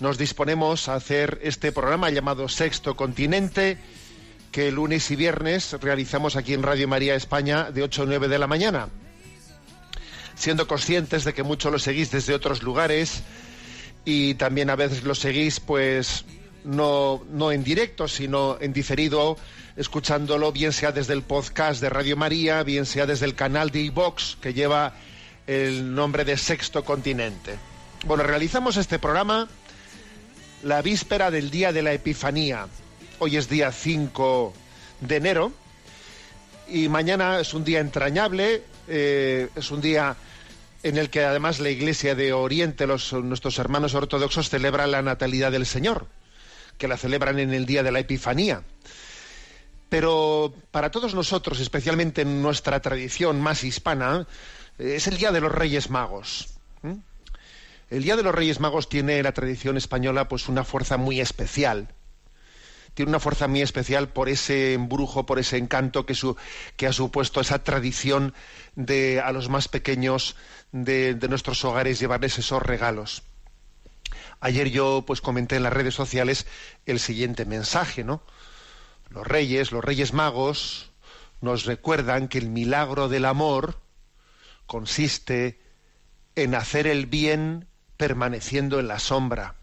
nos disponemos a hacer este programa llamado Sexto Continente, que lunes y viernes realizamos aquí en Radio María España de 8 a 9 de la mañana. Siendo conscientes de que muchos lo seguís desde otros lugares y también a veces lo seguís pues no, no en directo, sino en diferido, escuchándolo bien sea desde el podcast de Radio María, bien sea desde el canal de iVox que lleva el nombre de Sexto Continente. Bueno, realizamos este programa la víspera del día de la Epifanía. Hoy es día 5 de enero y mañana es un día entrañable, eh, es un día en el que además la Iglesia de Oriente, nuestros hermanos ortodoxos, celebran la natalidad del Señor, que la celebran en el día de la Epifanía. Pero para todos nosotros, especialmente en nuestra tradición más hispana, eh, es el Día de los Reyes Magos. El Día de los Reyes Magos tiene en la tradición española pues una fuerza muy especial. Tiene una fuerza muy especial por ese embrujo, por ese encanto que, ha supuesto esa tradición de a los más pequeños de, de nuestros hogares llevarles esos regalos. Ayer yo pues comenté en las redes sociales el siguiente mensaje, ¿no? Los reyes, los reyes magos, nos recuerdan que el milagro del amor consiste en hacer el bien permaneciendo en la sombra.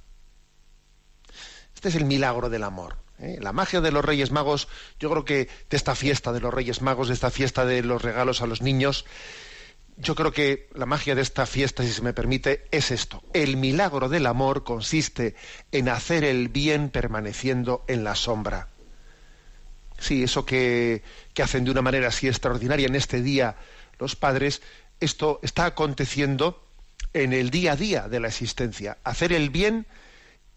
Este es el milagro del amor. ¿eh? La magia de los Reyes Magos, yo creo que de esta fiesta de los Reyes Magos, de esta fiesta de los regalos a los niños, yo creo que la magia de esta fiesta, si se me permite, es esto. El milagro del amor consiste en hacer el bien permaneciendo en la sombra. Sí, eso que, que hacen de una manera así extraordinaria en este día los padres, esto está aconteciendo en el día a día de la existencia. Hacer el bien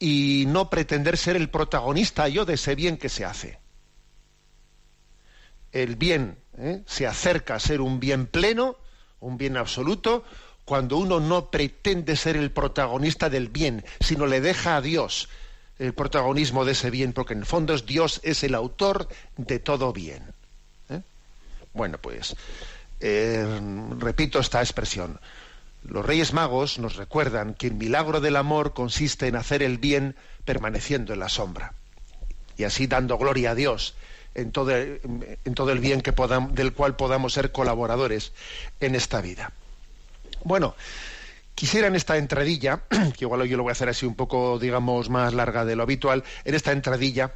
y no pretender ser el protagonista yo de ese bien que se hace. El bien ¿eh? se acerca a ser un bien pleno, un bien absoluto, cuando uno no pretende ser el protagonista del bien, sino le deja a Dios el protagonismo de ese bien, porque en el fondo es Dios es el autor de todo bien. ¿eh? Bueno, pues eh, repito esta expresión. Los Reyes Magos nos recuerdan que el milagro del amor consiste en hacer el bien permaneciendo en la sombra y así dando gloria a Dios en todo, el bien que del cual podamos ser colaboradores en esta vida. Bueno, quisiera en esta entradilla, que igual yo lo voy a hacer así un poco, digamos, más larga de lo habitual, en esta entradilla,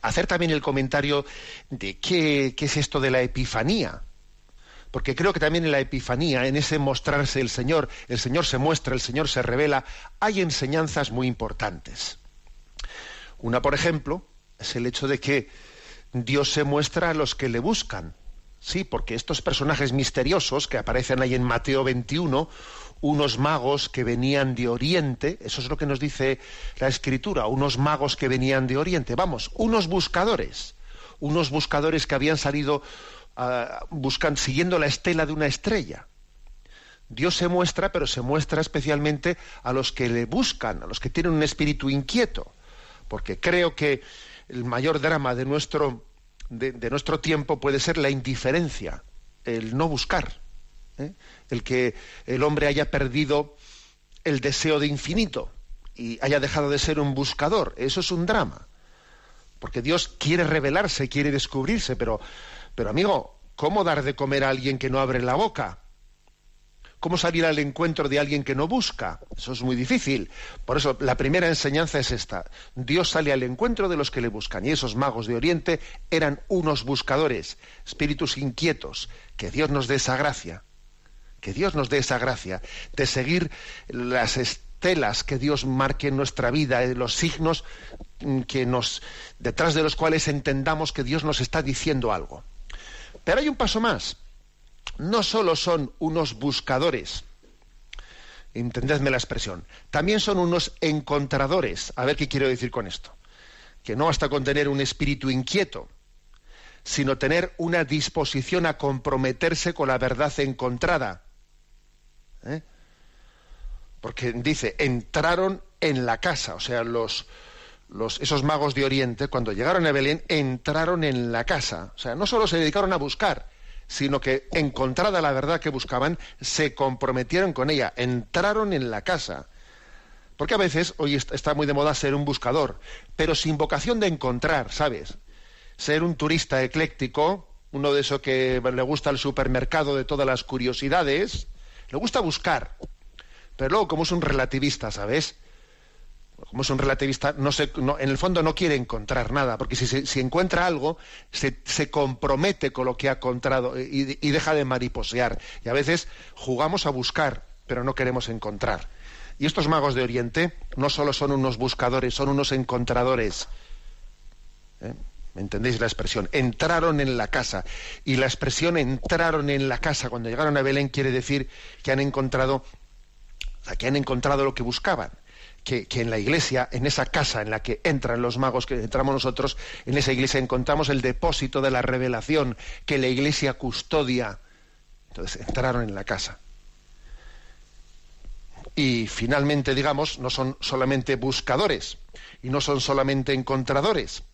hacer también el comentario de qué, qué es esto de la epifanía. Porque creo que también en la epifanía, en ese mostrarse el Señor, el Señor se muestra, el Señor se revela, hay enseñanzas muy importantes. Una, por ejemplo, es el hecho de que Dios se muestra a los que le buscan. Sí, porque estos personajes misteriosos que aparecen ahí en Mateo 21, unos magos que venían de Oriente, eso es lo que nos dice la Escritura, unos magos que venían de Oriente, vamos, unos buscadores, unos buscadores que habían salido ah, buscan, siguiendo la estela de una estrella. Dios se muestra, pero se muestra especialmente a los que le buscan, a los que tienen un espíritu inquieto, porque creo que el mayor drama de nuestro, de, de nuestro tiempo puede ser la indiferencia, el no buscar, ¿eh? el que el hombre haya perdido el deseo de infinito y haya dejado de ser un buscador. Eso es un drama, porque Dios quiere revelarse, quiere descubrirse, pero, pero amigo, ¿cómo dar de comer a alguien que no abre la boca? ¿Cómo salir al encuentro de alguien que no busca? Eso es muy difícil. Por eso la primera enseñanza es esta. Dios sale al encuentro de los que le buscan. Y esos magos de Oriente eran unos buscadores, espíritus inquietos. Que Dios nos dé esa gracia. Que Dios nos dé esa gracia de seguir las estelas que Dios marque en nuestra vida, eh, los signos mm, que nos, detrás de los cuales entendamos que Dios nos está diciendo algo. Pero hay un paso más no solo son unos buscadores, entendedme la expresión, también son unos encontradores. A ver qué quiero decir con esto. Que no basta con tener un espíritu inquieto, sino tener una disposición a comprometerse con la verdad encontrada. ¿Eh? Porque dice, entraron en la casa, o sea, los, esos magos de Oriente, cuando llegaron a Belén, entraron en la casa. O sea, no solo se dedicaron a buscar, sino que encontrada la verdad que buscaban, se comprometieron con ella, entraron en la casa. Porque a veces, hoy está muy de moda ser un buscador, pero sin vocación de encontrar, ¿sabes? Ser un turista ecléctico, uno de esos que le gusta el supermercado de todas las curiosidades, le gusta buscar. Pero luego, como es un relativista, ¿sabes? Como es un relativista, en el fondo no quiere encontrar nada, porque si, encuentra algo, se, compromete con lo que ha encontrado y, deja de mariposear. Y a veces jugamos a buscar, pero no queremos encontrar. Y estos magos de Oriente no solo son unos buscadores, son unos encontradores. ¿Eh? ¿Me entendéis la expresión? Entraron en la casa. Y la expresión entraron en la casa cuando llegaron a Belén quiere decir que han encontrado, que han encontrado lo que buscaban que, en la iglesia, en esa casa en la que entran los magos, que entramos nosotros, en esa iglesia encontramos el depósito de la revelación que la iglesia custodia. Entonces entraron en la casa. Y finalmente, digamos, no son solamente buscadores y no son solamente encontradores,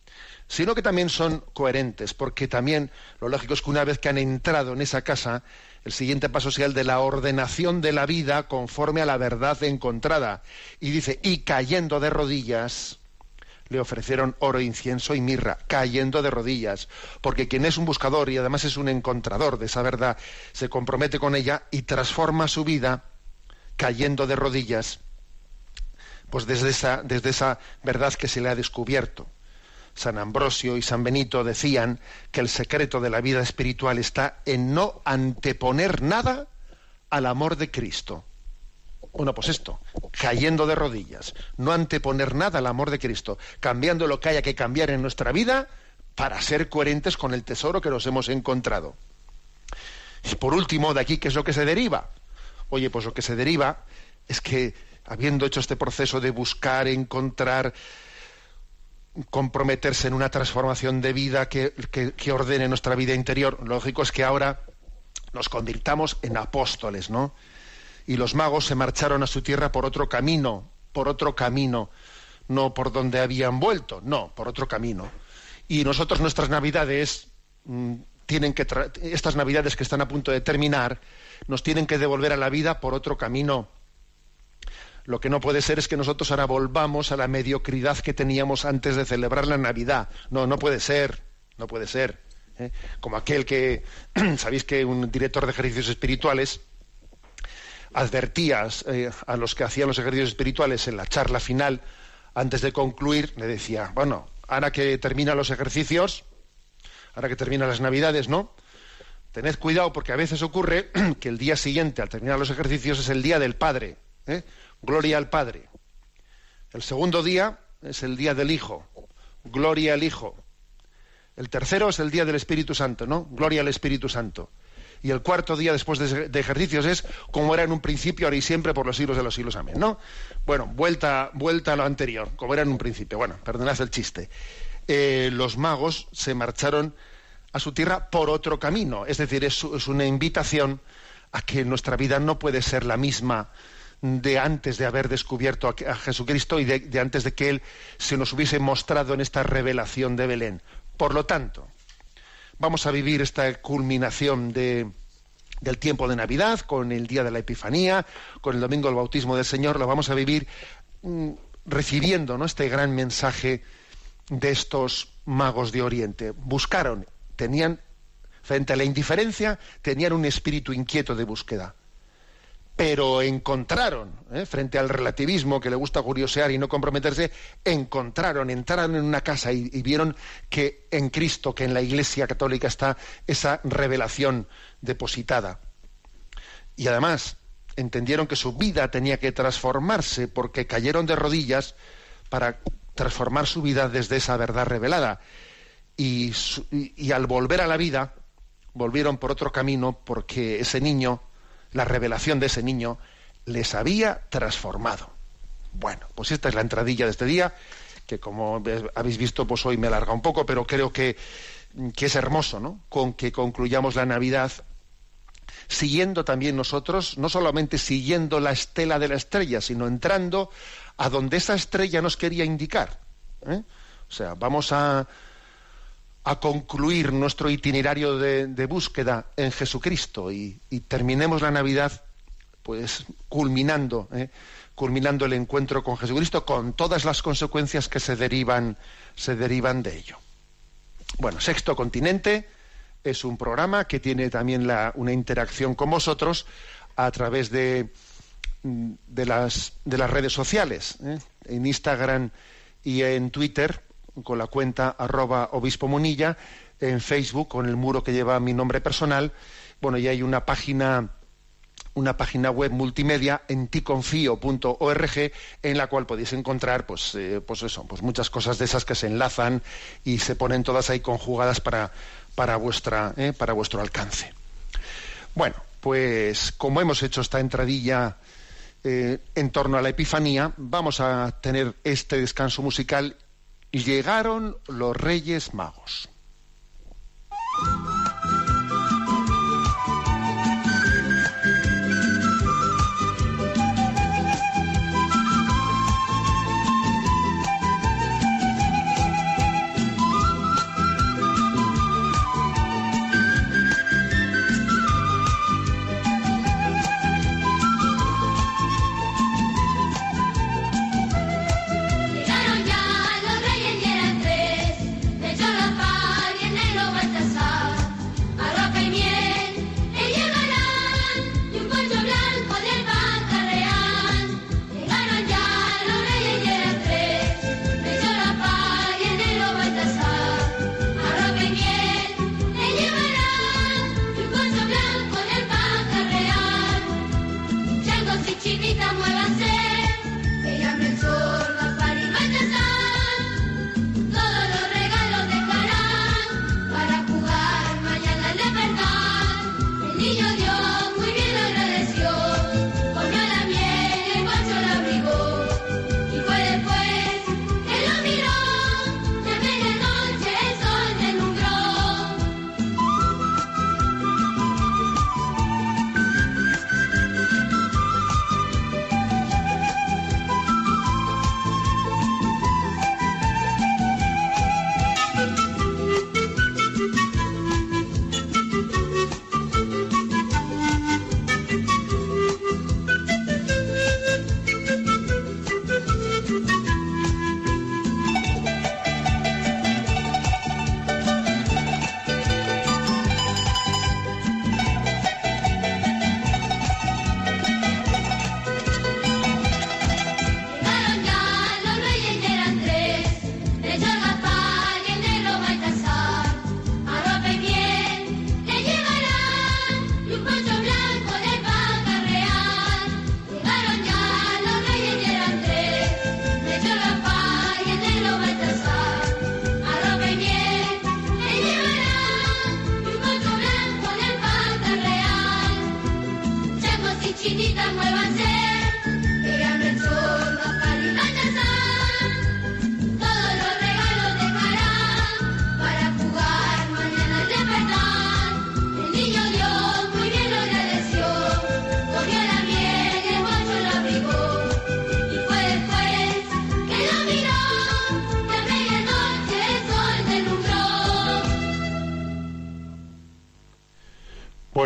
sino que también son coherentes, porque también lo lógico es que una vez que han entrado en esa casa, el siguiente paso sea el de la ordenación de la vida conforme a la verdad encontrada. Y dice, y cayendo de rodillas, le ofrecieron oro, incienso y mirra, cayendo de rodillas, porque quien es un buscador y además es un encontrador de esa verdad, se compromete con ella y transforma su vida cayendo de rodillas, pues desde esa, desde esa verdad que se le ha descubierto. San Ambrosio y San Benito decían que el secreto de la vida espiritual está en no anteponer nada al amor de Cristo. Bueno, pues esto, cayendo de rodillas, no anteponer nada al amor de Cristo, cambiando lo que haya que cambiar en nuestra vida para ser coherentes con el tesoro que nos hemos encontrado. Y por último, de aquí, ¿qué es lo que se deriva? Oye, pues lo que se deriva es que, habiendo hecho este proceso de buscar, encontrar, comprometerse en una transformación de vida que, ordene nuestra vida interior. Lógico es que ahora nos convirtamos en apóstoles, ¿no? Y los magos se marcharon a su tierra por otro camino, por otro camino, no por donde habían vuelto, no, por otro camino. Y nosotros nuestras navidades mm, tienen que estas navidades que están a punto de terminar nos tienen que devolver a la vida por otro camino lo que no puede ser es que nosotros ahora volvamos a la mediocridad que teníamos antes de celebrar la Navidad. No, no puede ser, no puede ser. ¿eh? Como aquel que, sabéis que un director de ejercicios espirituales advertía eh, a los que hacían los ejercicios espirituales en la charla final, antes de concluir, le decía, bueno, ahora que terminan los ejercicios, ahora que terminan las Navidades, ¿no? Tened cuidado porque a veces ocurre que el día siguiente, al terminar los ejercicios, es el día del Padre. ¿Eh? gloria al Padre. El segundo día es el día del Hijo, gloria al Hijo. El tercero es el día del Espíritu Santo, ¿no? Gloria al Espíritu Santo. Y el cuarto día después de, ejercicios es como era en un principio, ahora y siempre, por los siglos de los siglos. Amén, ¿no? Bueno, vuelta, vuelta a lo anterior, como era en un principio. Bueno, perdonad el chiste. Eh, los magos se marcharon a su tierra por otro camino. Es decir, es, es una invitación a que nuestra vida no puede ser la misma de antes de haber descubierto a, Jesucristo y de, antes de que Él se nos hubiese mostrado en esta revelación de Belén. Por lo tanto, vamos a vivir esta culminación de, del tiempo de Navidad, con el día de la Epifanía, con el domingo del bautismo del Señor, lo vamos a vivir mm, recibiendo ¿no? este gran mensaje de estos magos de Oriente. Buscaron, tenían, frente a la indiferencia, tenían un espíritu inquieto de búsqueda pero encontraron, ¿eh? frente al relativismo que le gusta curiosear y no comprometerse, encontraron, entraron en una casa y, vieron que en Cristo, que en la Iglesia Católica está esa revelación depositada. Y además entendieron que su vida tenía que transformarse porque cayeron de rodillas para transformar su vida desde esa verdad revelada. y al volver a la vida, volvieron por otro camino porque ese niño la revelación de ese niño les había transformado. Bueno, pues esta es la entradilla de este día, que como habéis visto, pues hoy me alarga un poco, pero creo que, que es hermoso, ¿no? Con que concluyamos la Navidad siguiendo también nosotros, no solamente siguiendo la estela de la estrella, sino entrando a donde esa estrella nos quería indicar. ¿eh? O sea, vamos a, a concluir nuestro itinerario de, búsqueda en Jesucristo y, terminemos la Navidad pues culminando, ¿eh? culminando el encuentro con Jesucristo con todas las consecuencias que se derivan, se derivan de ello. Bueno, Sexto Continente es un programa que tiene también una interacción con vosotros a través de, de, las, de las redes sociales, ¿eh? en Instagram y en Twitter con la cuenta arroba obispo munilla, en Facebook con el muro que lleva mi nombre personal. Bueno, y hay una página una página web multimedia en ticonfio.org en la cual podéis encontrar pues, eh, pues eso, pues muchas cosas de esas que se enlazan y se ponen todas ahí conjugadas para, para, vuestra, eh, para vuestro alcance. Bueno, pues como hemos hecho esta entradilla eh, en torno a la Epifanía, vamos a tener este descanso musical llegaron los Reyes Magos.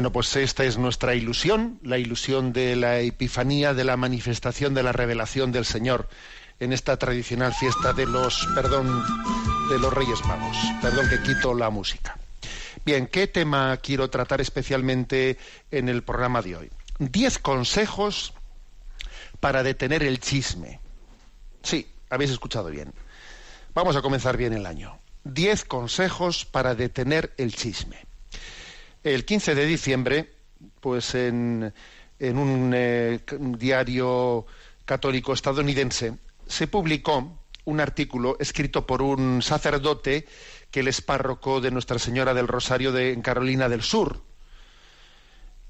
Bueno, pues esta es nuestra ilusión, la ilusión de la epifanía, de la manifestación de la revelación del Señor en esta tradicional fiesta de los, perdón, de los Reyes Magos. Perdón que quito la música. Bien, ¿qué tema quiero tratar especialmente en el programa de hoy? 10 consejos para detener el chisme. Sí, habéis escuchado bien. Vamos a comenzar bien el año. 10 consejos para detener el chisme. El 15 de diciembre, pues en, un eh, diario católico estadounidense, se publicó un artículo escrito por un sacerdote que él es párroco de Nuestra Señora del Rosario de, en Carolina del Sur.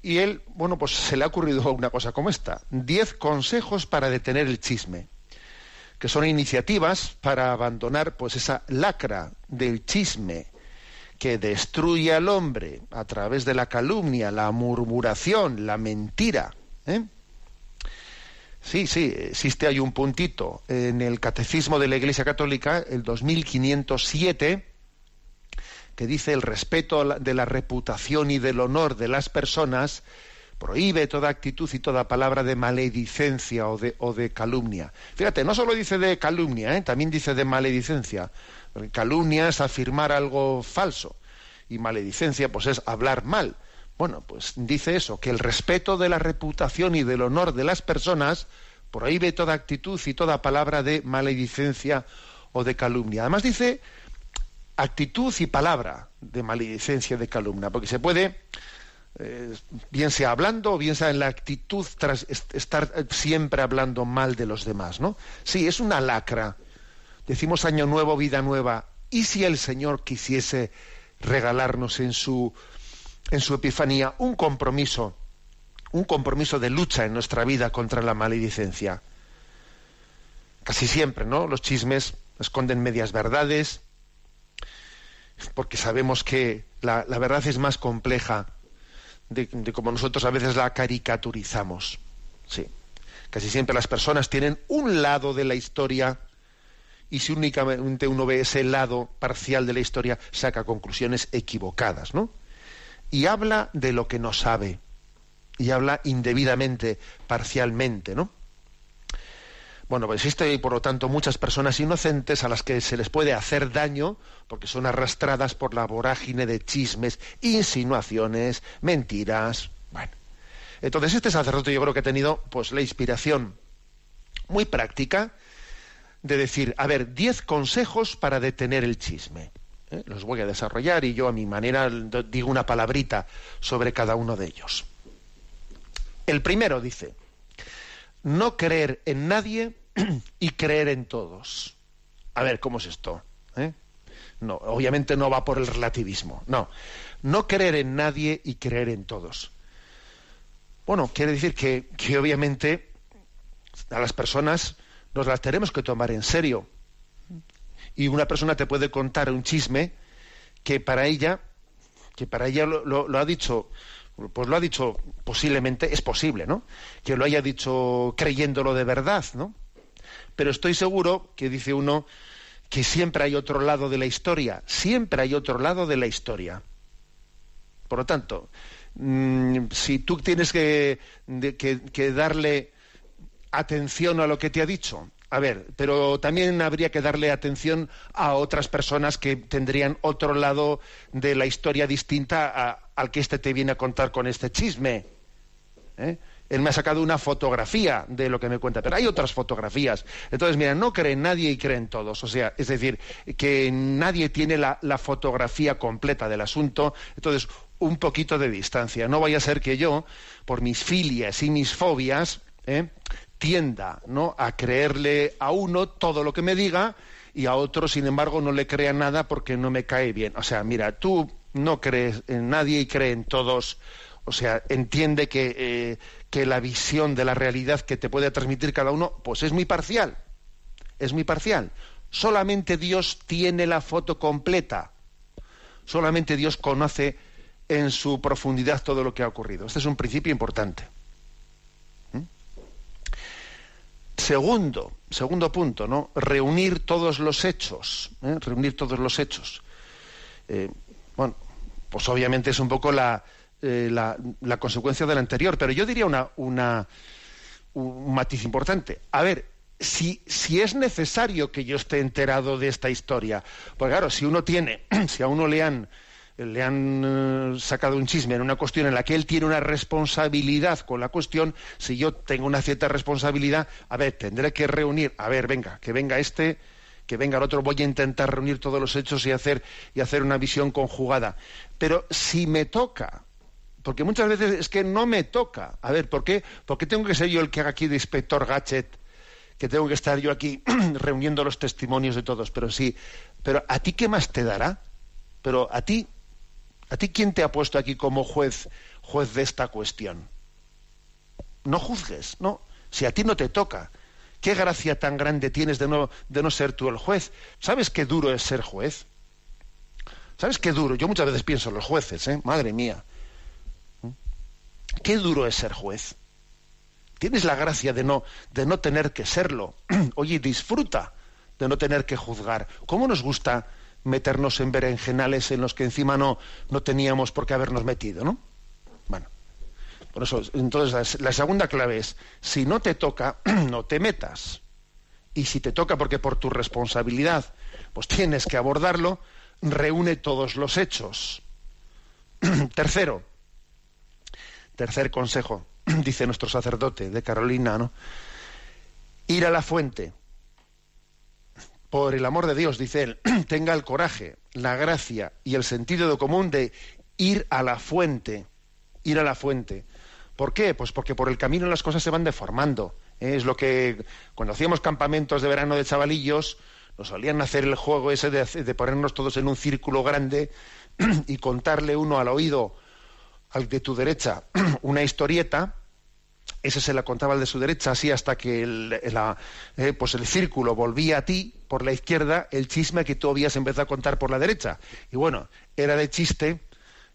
Y él, bueno, pues se le ha ocurrido una cosa como esta. Diez consejos para detener el chisme, que son iniciativas para abandonar pues esa lacra del chisme que destruye al hombre a través de la calumnia, la murmuración, la mentira. ¿eh? Sí, sí, existe hay un puntito en el Catecismo de la Iglesia Católica, el 2507, que dice el respeto de la reputación y del honor de las personas prohíbe toda actitud y toda palabra de maledicencia o de, o de calumnia. Fíjate, no solo dice de calumnia, ¿eh? también dice de maledicencia. Calumnia es afirmar algo falso y maledicencia pues es hablar mal. Bueno, pues dice eso, que el respeto de la reputación y del honor de las personas prohíbe toda actitud y toda palabra de maledicencia o de calumnia. Además dice actitud y palabra de maledicencia, de calumnia, porque se puede, eh, bien sea hablando o bien sea en la actitud tras estar siempre hablando mal de los demás, ¿no? Sí, es una lacra. Decimos año nuevo, vida nueva. ¿Y si el Señor quisiese regalarnos en su, en su epifanía un compromiso, un compromiso de lucha en nuestra vida contra la maledicencia? Casi siempre, ¿no? Los chismes esconden medias verdades, porque sabemos que la, verdad es más compleja de, como nosotros a veces la caricaturizamos. Sí. Casi siempre las personas tienen un lado de la historia y si únicamente uno ve ese lado parcial de la historia, saca conclusiones equivocadas, ¿no? Y habla de lo que no sabe. Y habla indebidamente, parcialmente, ¿no? Bueno, pues existe por lo tanto muchas personas inocentes a las que se les puede hacer daño porque son arrastradas por la vorágine de chismes, insinuaciones, mentiras. Bueno, entonces este sacerdote yo creo que ha tenido pues la inspiración muy práctica de decir, a ver, diez consejos para detener el chisme. ¿eh? Los voy a desarrollar y yo a mi manera digo una palabrita sobre cada uno de ellos. El primero dice, no creer en nadie y creer en todos. A ver, ¿cómo es esto? ¿Eh? No, obviamente no va por el relativismo. No, no creer en nadie y creer en todos. Bueno, quiere decir que, que obviamente a las personas nos las tenemos que tomar en serio. Y una persona te puede contar un chisme que para ella, que para ella lo ha dicho pues lo ha dicho posiblemente, es posible, ¿no? Que lo haya dicho creyéndolo de verdad, ¿no? Pero estoy seguro que dice uno que siempre hay otro lado de la historia, siempre hay otro lado de la historia. Por lo tanto, mm, si tú tienes que, que darle atención a lo que te ha dicho, a ver, pero también habría que darle atención a otras personas que tendrían otro lado de la historia distinta al que este te viene a contar con este chisme. ¿eh? Él me ha sacado una fotografía de lo que me cuenta, pero hay otras fotografías. Entonces, mira, no creen nadie y creen todos. O sea, es decir, que nadie tiene la, fotografía completa del asunto. Entonces, un poquito de distancia. No vaya a ser que yo, por mis filias y mis fobias, ¿eh? Tienda ¿no? a creerle a uno todo lo que me diga y a otro, sin embargo, no le crea nada porque no me cae bien. O sea, mira, tú no crees en nadie y crees en todos. O sea, entiende que, eh, que la visión de la realidad que te puede transmitir cada uno, pues es muy parcial. Es muy parcial. Solamente Dios tiene la foto completa. Solamente Dios conoce en su profundidad todo lo que ha ocurrido. Este es un principio importante. Segundo, segundo punto, ¿no? Reunir todos los hechos, ¿eh? reunir todos los hechos. Eh, bueno, pues obviamente es un poco eh, la, la, consecuencia del anterior, pero yo diría una, una, un matiz importante. A ver, si, si es necesario que yo esté enterado de esta historia, pues claro, si uno tiene, si a uno le han le han eh, sacado un chisme en una cuestión en la que él tiene una responsabilidad con la cuestión, si yo tengo una cierta responsabilidad, a ver, tendré que reunir, a ver, venga, que venga este, que venga el otro, voy a intentar reunir todos los hechos y hacer, y hacer una visión conjugada. Pero si me toca, porque muchas veces es que no me toca, a ver, ¿por qué? ¿Por qué tengo que ser yo el que haga aquí de inspector gadget? que tengo que estar yo aquí reuniendo los testimonios de todos, pero sí, pero ¿a ti qué más te dará? Pero a ti, ¿a ti quién te ha puesto aquí como juez, juez de esta cuestión? No juzgues, no. Si a ti no te toca, ¿qué gracia tan grande tienes de no, de no ser tú el juez? ¿Sabes qué duro es ser juez? ¿Sabes qué duro? Yo muchas veces pienso en los jueces, ¿eh? Madre mía. Qué duro es ser juez. Tienes la gracia de no, de no tener que serlo. Oye, disfruta de no tener que juzgar. ¿Cómo nos gusta meternos en berenjenales en los que encima no, no teníamos por qué habernos metido, ¿no? Bueno, por eso, entonces la, segunda clave es, si no te toca, no te metas. Y si te toca porque por tu responsabilidad, pues tienes que abordarlo, reúne todos los hechos. Tercero, tercer consejo, dice nuestro sacerdote de Carolina, ¿no? Ir a la fuente. Por el amor de Dios, dice él, tenga el coraje, la gracia y el sentido de común de ir a la fuente. Ir a la fuente. ¿Por qué? Pues porque por el camino las cosas se van deformando. ¿eh? Es lo que cuando hacíamos campamentos de verano de chavalillos, nos solían hacer el juego ese de, de ponernos todos en un círculo grande y contarle uno al oído al de tu derecha una historieta, ese se la contaba al de su derecha, así hasta que el, eh, pues el círculo volvía a ti por la izquierda el chisme que tú habías empezado a contar por la derecha. Y bueno, era de chiste,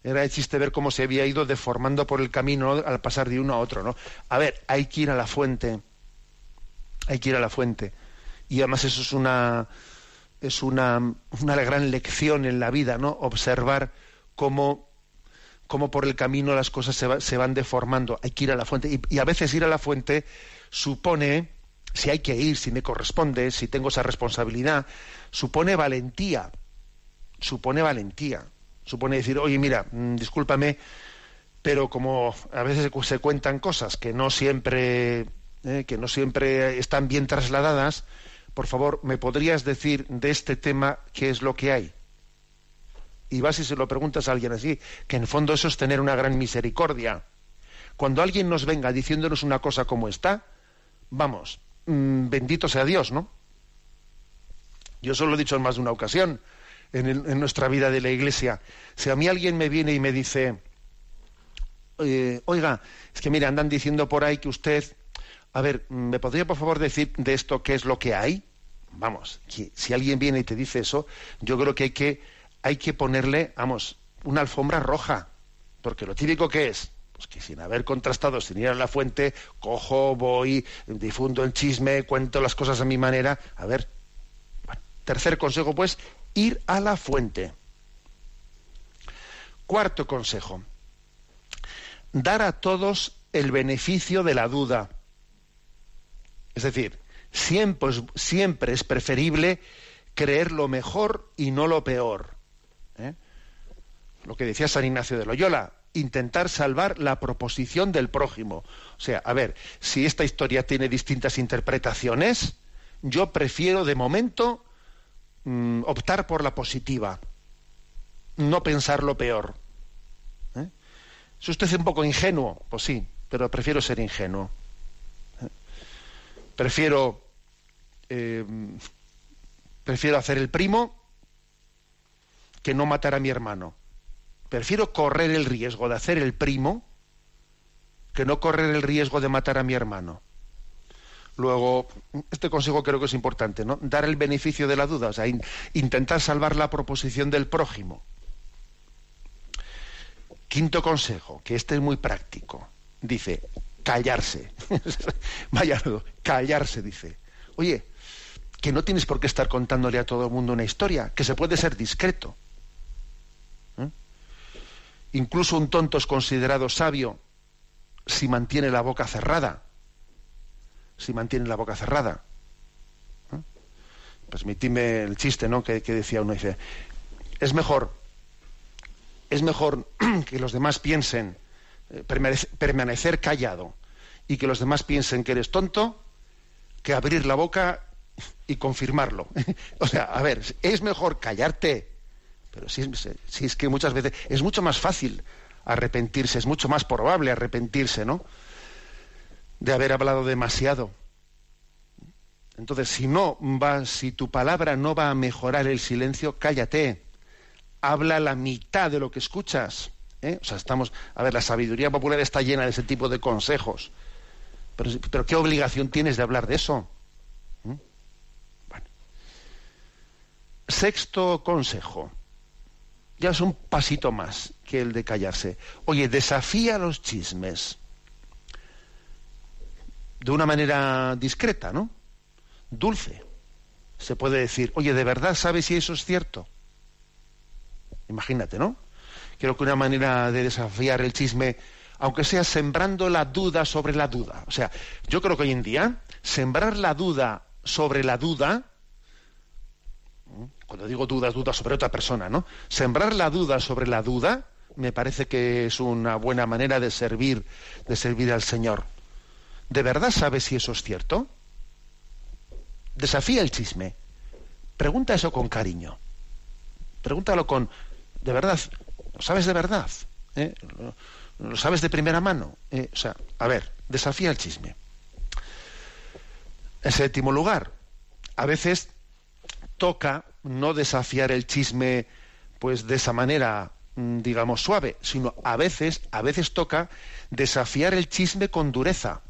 era de chiste ver cómo se había ido deformando por el camino al pasar de uno a otro, ¿no? A ver, hay que ir a la fuente, hay que ir a la fuente. Y además eso es una es una, una gran lección en la vida, ¿no? Observar cómo cómo por el camino las cosas se, van deformando. Hay que ir a la fuente. Y, a veces ir a la fuente supone, si hay que ir, si me corresponde, si tengo esa responsabilidad, supone valentía. Supone valentía. Supone decir, oye, mira, mm, discúlpame, pero como a veces se cuentan cosas que no siempre, eh, que no siempre están bien trasladadas, por favor, ¿me podrías decir de este tema qué es lo que hay? Y vas y se lo preguntas a alguien así, que en fondo eso es tener una gran misericordia. Cuando alguien nos venga diciéndonos una cosa como esta, vamos, mm, bendito sea Dios, ¿no? Yo solo lo he dicho en más de una ocasión en, nuestra vida de la iglesia. Si a mí alguien me viene y me dice, eh, oiga, es que mira, andan diciendo por ahí que usted, a ver, ¿me podría por favor decir de esto qué es lo que hay? Vamos, si alguien viene y te dice eso, yo creo que hay que hay que ponerle, vamos, una alfombra roja, porque lo típico que es, pues que sin haber contrastado, sin ir a la fuente, cojo, voy, difundo el chisme, cuento las cosas a mi manera. A ver, tercer consejo, pues, ir a la fuente. Cuarto consejo, dar a todos el beneficio de la duda. Es decir, siempre, siempre es preferible creer lo mejor y no lo peor. ¿Eh? Lo que decía San Ignacio de Loyola, intentar salvar la proposición del prójimo. O sea, a ver, si esta historia tiene distintas interpretaciones, yo prefiero de momento mm, optar por la positiva, no pensar lo peor. ¿Eh? ¿Es usted un poco ingenuo? Pues sí, pero prefiero ser ingenuo. ¿Eh? Prefiero, prefiero hacer el primo que no matar a mi hermano. Prefiero correr el riesgo de hacer el primo que no correr el riesgo de matar a mi hermano. Luego, este consejo creo que es importante, ¿no? Dar el beneficio de la duda, o sea, intentar salvar la proposición del prójimo. Quinto consejo, que este es muy práctico. Dice, callarse. Vaya, callarse, dice. Oye, que no tienes por qué estar contándole a todo el mundo una historia, que se puede ser discreto. Incluso un tonto es considerado sabio si mantiene la boca cerrada. Si mantiene la boca cerrada. ¿Eh? Permitidme el chiste, ¿no? Que, decía uno, dice, es mejor es mejor que los demás piensen, eh, permanecer callado y que los demás piensen que eres tonto, que abrir la boca y confirmarlo. o sea, a ver, es mejor callarte, pero si, si es que muchas veces es mucho más fácil arrepentirse, es mucho más probable arrepentirse, ¿no? De haber hablado demasiado. Entonces, si no va, si tu palabra no va a mejorar el silencio, cállate. Habla la mitad de lo que escuchas. ¿eh? O sea, estamos, a ver, la sabiduría popular está llena de ese tipo de consejos. Pero, ¿qué obligación tienes de hablar de eso? ¿Mm? Sexto consejo. Ya es un pasito más que el de callarse. Oye, desafía los chismes. De una manera discreta, ¿no? Dulce. Se puede decir, oye, ¿de verdad sabes si eso es cierto? Imagínate, ¿no? Creo que una manera de desafiar el chisme aunque sea sembrando la duda sobre la duda. O sea, yo creo que hoy en día sembrar la duda sobre la duda, cuando digo dudas, dudas sobre otra persona, ¿no? Sembrar la duda sobre la duda me parece que es una buena manera de servir, de servir al Señor. ¿De verdad sabes si eso es cierto? Desafía el chisme. Pregunta eso con cariño. Pregúntalo con, ¿de verdad? ¿Sabes de verdad? ¿Eh? ¿Lo sabes de primera mano? Eh, o sea, a ver, desafía el chisme. En séptimo lugar, a veces toca no desafiar el chisme pues de esa manera mm, digamos suave, sino a veces, a veces toca desafiar el chisme con dureza.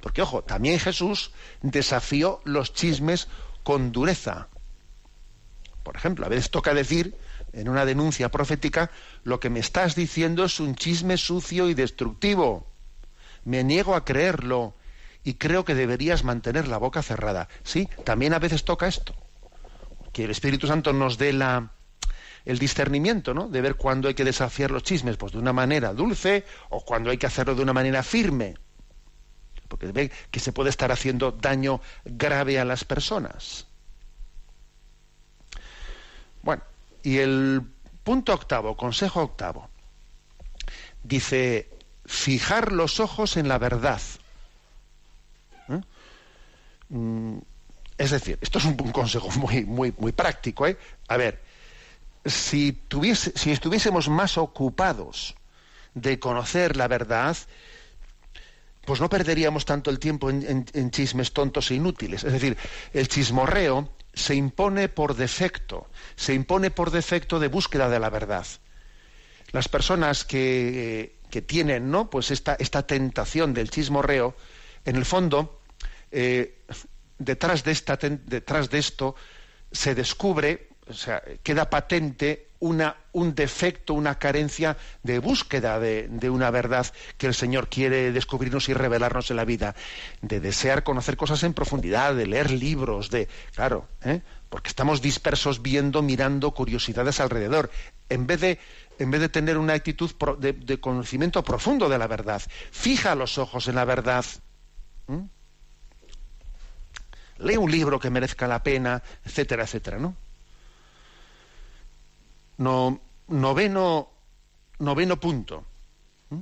Porque ojo, también Jesús desafió los chismes con dureza. Por ejemplo, a veces toca decir en una denuncia profética, lo que me estás diciendo es un chisme sucio y destructivo. Me niego a creerlo y creo que deberías mantener la boca cerrada. Sí, también a veces toca esto. Que el Espíritu Santo nos dé la, el discernimiento, ¿no? De ver cuándo hay que desafiar los chismes, pues de una manera dulce o cuando hay que hacerlo de una manera firme. Porque ve que se puede estar haciendo daño grave a las personas. Bueno, y el punto octavo, consejo octavo, dice, fijar los ojos en la verdad. ¿Eh? Es decir, esto es un, consejo muy, muy, muy práctico. ¿eh? A ver, si, tuviese, si estuviésemos más ocupados de conocer la verdad, pues no perderíamos tanto el tiempo en, chismes tontos e inútiles. Es decir, el chismorreo se impone por defecto, se impone por defecto de búsqueda de la verdad. Las personas que, que tienen ¿no? pues esta, esta, tentación del chismorreo, en el fondo, eh, detrás, de esta, detrás de esto se descubre, o sea, queda patente una, un defecto, una carencia de búsqueda de, una verdad que el Señor quiere descubrirnos y revelarnos en la vida, de desear conocer cosas en profundidad, de leer libros, de, claro, ¿eh? porque estamos dispersos viendo, mirando curiosidades alrededor, en vez de, en vez de tener una actitud de, conocimiento profundo de la verdad. Fija los ojos en la verdad. Lee un libro que merezca la pena, etcétera, etcétera, ¿no? No, noveno, noveno punto. ¿Mm?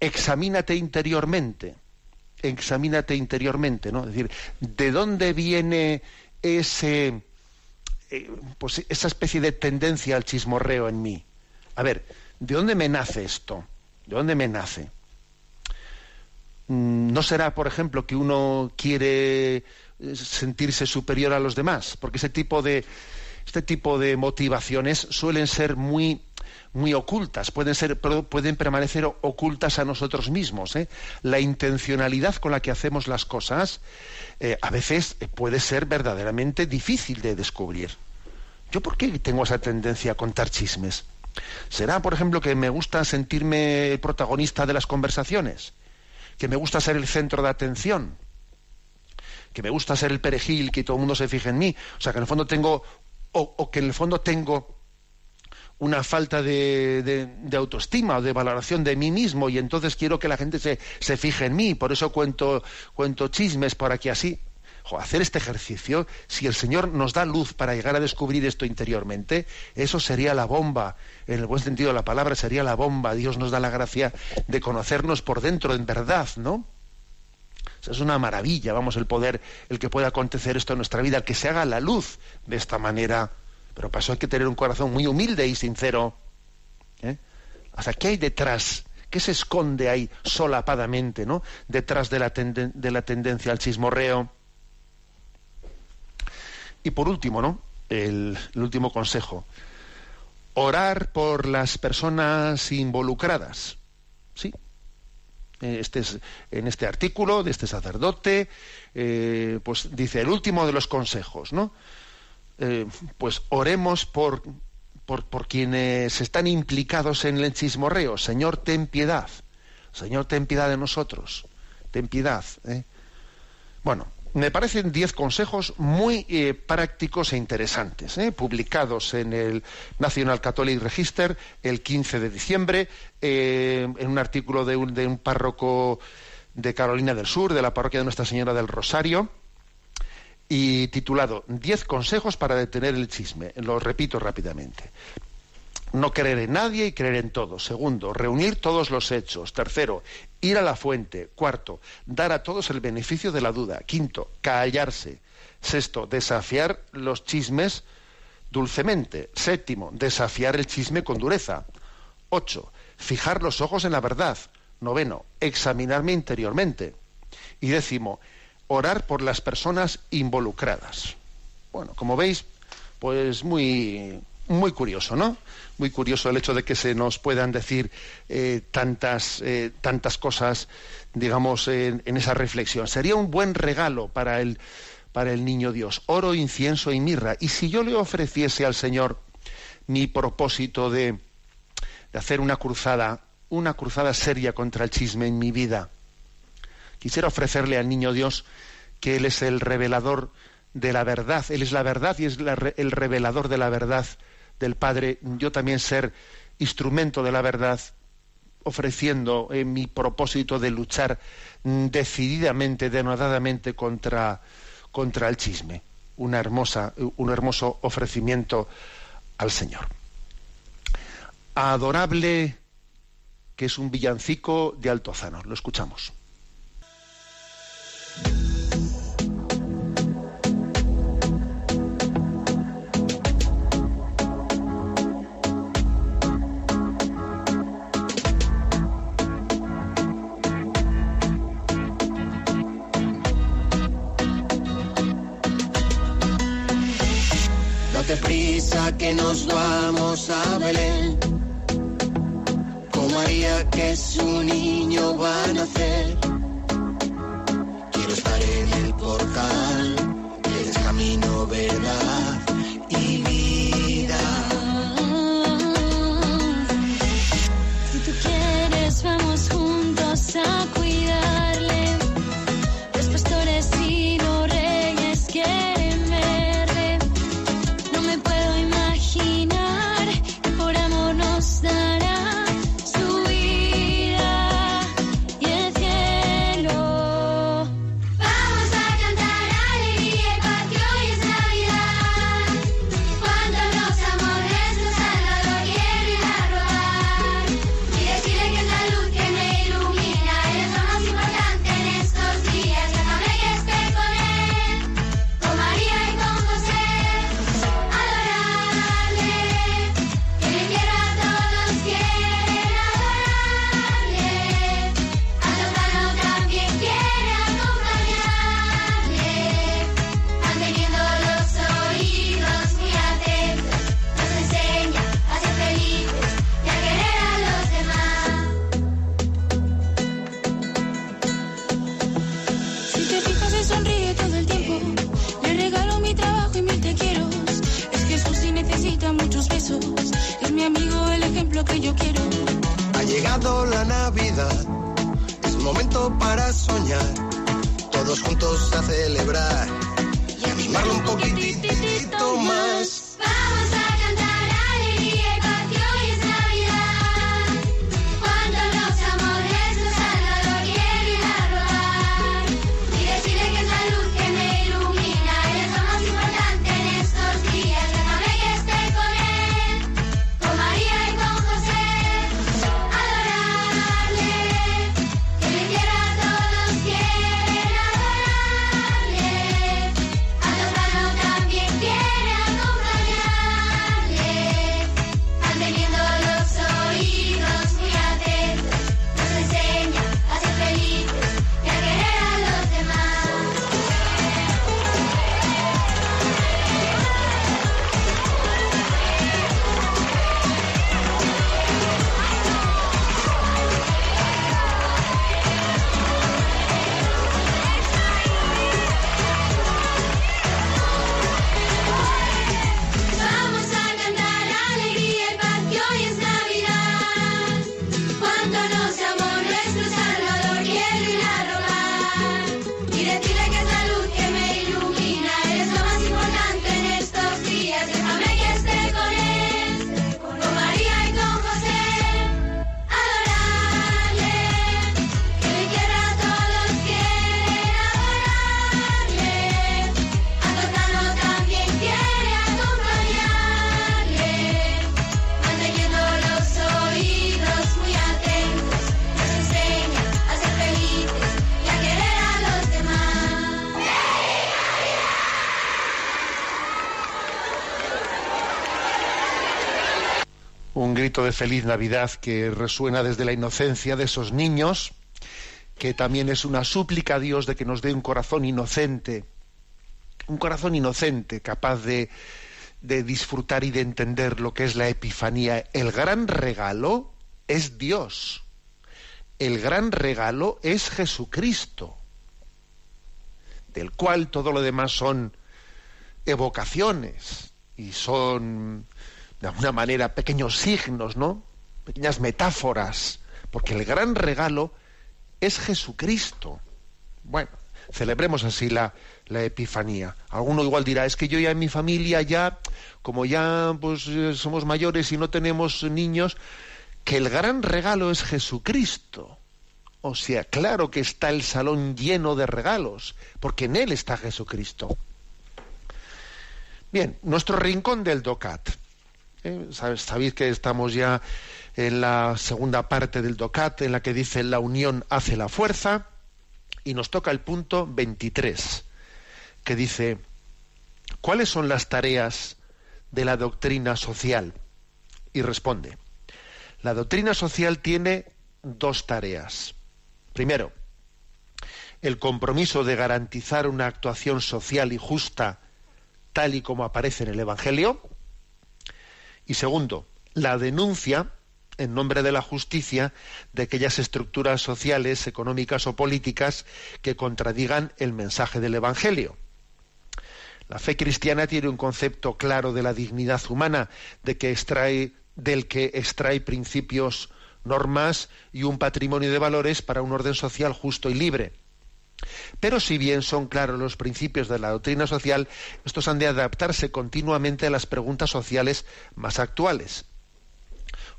Examínate interiormente. Examínate interiormente, ¿no? Es decir, ¿de dónde viene ese, eh, pues esa especie de tendencia al chismorreo en mí? A ver, ¿de dónde me nace esto? ¿De dónde me nace? Mm, ¿No será, por ejemplo, que uno quiere eh, sentirse superior a los demás? Porque ese tipo de, este tipo de motivaciones suelen ser muy muy ocultas, pueden, ser, pueden permanecer ocultas a nosotros mismos. ¿eh? La intencionalidad con la que hacemos las cosas eh, a veces puede ser verdaderamente difícil de descubrir. ¿Yo por qué tengo esa tendencia a contar chismes? ¿Será, por ejemplo, que me gusta sentirme protagonista de las conversaciones? ¿Que me gusta ser el centro de atención? ¿Que me gusta ser el perejil, que todo el mundo se fije en mí? O sea, que en el fondo tengo o, que en el fondo tengo una falta de, autoestima o de valoración de mí mismo y entonces quiero que la gente se, se fije en mí, por eso cuento, cuento chismes por aquí así. Hacer este ejercicio, si el Señor nos da luz para llegar a descubrir esto interiormente, eso sería la bomba, en el buen sentido de la palabra, sería la bomba. Dios nos da la gracia de conocernos por dentro, en verdad, ¿no? es una maravilla, vamos, el poder, el que pueda acontecer esto en nuestra vida, el que se haga la luz de esta manera. Pero para eso hay que tener un corazón muy humilde y sincero. ¿eh? O ¿qué hay detrás? ¿Qué se esconde ahí solapadamente, ¿no? Detrás de la, de la tendencia al chismorreo. Y por último, ¿no? El, último consejo. Orar por las personas involucradas. Sí, eh, este en este artículo de este sacerdote, eh, pues dice el último de los consejos, ¿no? Eh, pues oremos por, por, por, quienes están implicados en el chismorreo. Señor, ten piedad. Señor, ten piedad de nosotros. Ten piedad. Bueno, me parecen diez consejos muy eh, prácticos e interesantes, eh, publicados en el National Catholic Register el 15 de diciembre, eh, en un artículo de un, de un párroco de Carolina del Sur, de la parroquia de Nuestra Señora del Rosario, y titulado Diez consejos para detener el chisme. Lo repito rápidamente no creer en nadie y creer en todo. Segundo, reunir todos los hechos. Tercero, ir a la fuente. Cuarto, dar a todos el beneficio de la duda. Quinto, callarse. Sexto, desafiar los chismes dulcemente. Séptimo, desafiar el chisme con dureza. Ocho, fijar los ojos en la verdad. Noveno, examinarme interiormente. Y décimo, orar por las personas involucradas. Bueno, como veis, pues muy, muy curioso, ¿no? Muy curioso el hecho de que se nos puedan decir eh, tantas, eh, tantas cosas, digamos, en, esa reflexión. Sería un buen regalo para el, para el niño Dios, oro, incienso y mirra. Y si yo le ofreciese al Señor mi propósito de, de hacer una cruzada, una cruzada seria contra el chisme en mi vida, quisiera ofrecerle al niño Dios que Él es el revelador de la verdad, Él es la verdad y es el revelador de la verdad del Padre, yo también ser instrumento de la verdad, ofreciendo en mi propósito de luchar decididamente, denodadamente contra, contra el chisme. Una hermosa, un hermoso ofrecimiento al Señor. Adorable, que es un villancico de Altozano. Lo escuchamos. Que nos vamos a Belén. Como María que su niño va a nacer. Ha llegado la Navidad, es momento para soñar, todos juntos a celebrar y a mimarlo un poquitito más. De feliz Navidad que resuena desde la inocencia de esos niños, que también es una súplica a Dios de que nos dé un corazón inocente, un corazón inocente, capaz de, de disfrutar y de entender lo que es la Epifanía. El gran regalo es Dios. El gran regalo es Jesucristo, del cual todo lo demás son evocaciones y son de alguna manera pequeños signos, ¿no? Pequeñas metáforas, porque el gran regalo es Jesucristo. Bueno, celebremos así la, la Epifanía. Alguno igual dirá, es que yo ya en mi familia ya, como ya pues somos mayores y no tenemos niños, que el gran regalo es Jesucristo. O sea, claro que está el salón lleno de regalos, porque en él está Jesucristo. Bien, nuestro rincón del DOCAT. Sabéis que estamos ya en la segunda parte del DOCAT, en la que dice la unión hace la fuerza, y nos toca el punto 23, que dice, ¿cuáles son las tareas de la doctrina social? Y responde, la doctrina social tiene dos tareas. Primero, el compromiso de garantizar una actuación social y justa tal y como aparece en el Evangelio. Y segundo, la denuncia en nombre de la justicia de aquellas estructuras sociales, económicas o políticas que contradigan el mensaje del Evangelio. La fe cristiana tiene un concepto claro de la dignidad humana, de que extrae, del que extrae principios, normas y un patrimonio de valores para un orden social justo y libre. Pero si bien son claros los principios de la doctrina social, estos han de adaptarse continuamente a las preguntas sociales más actuales.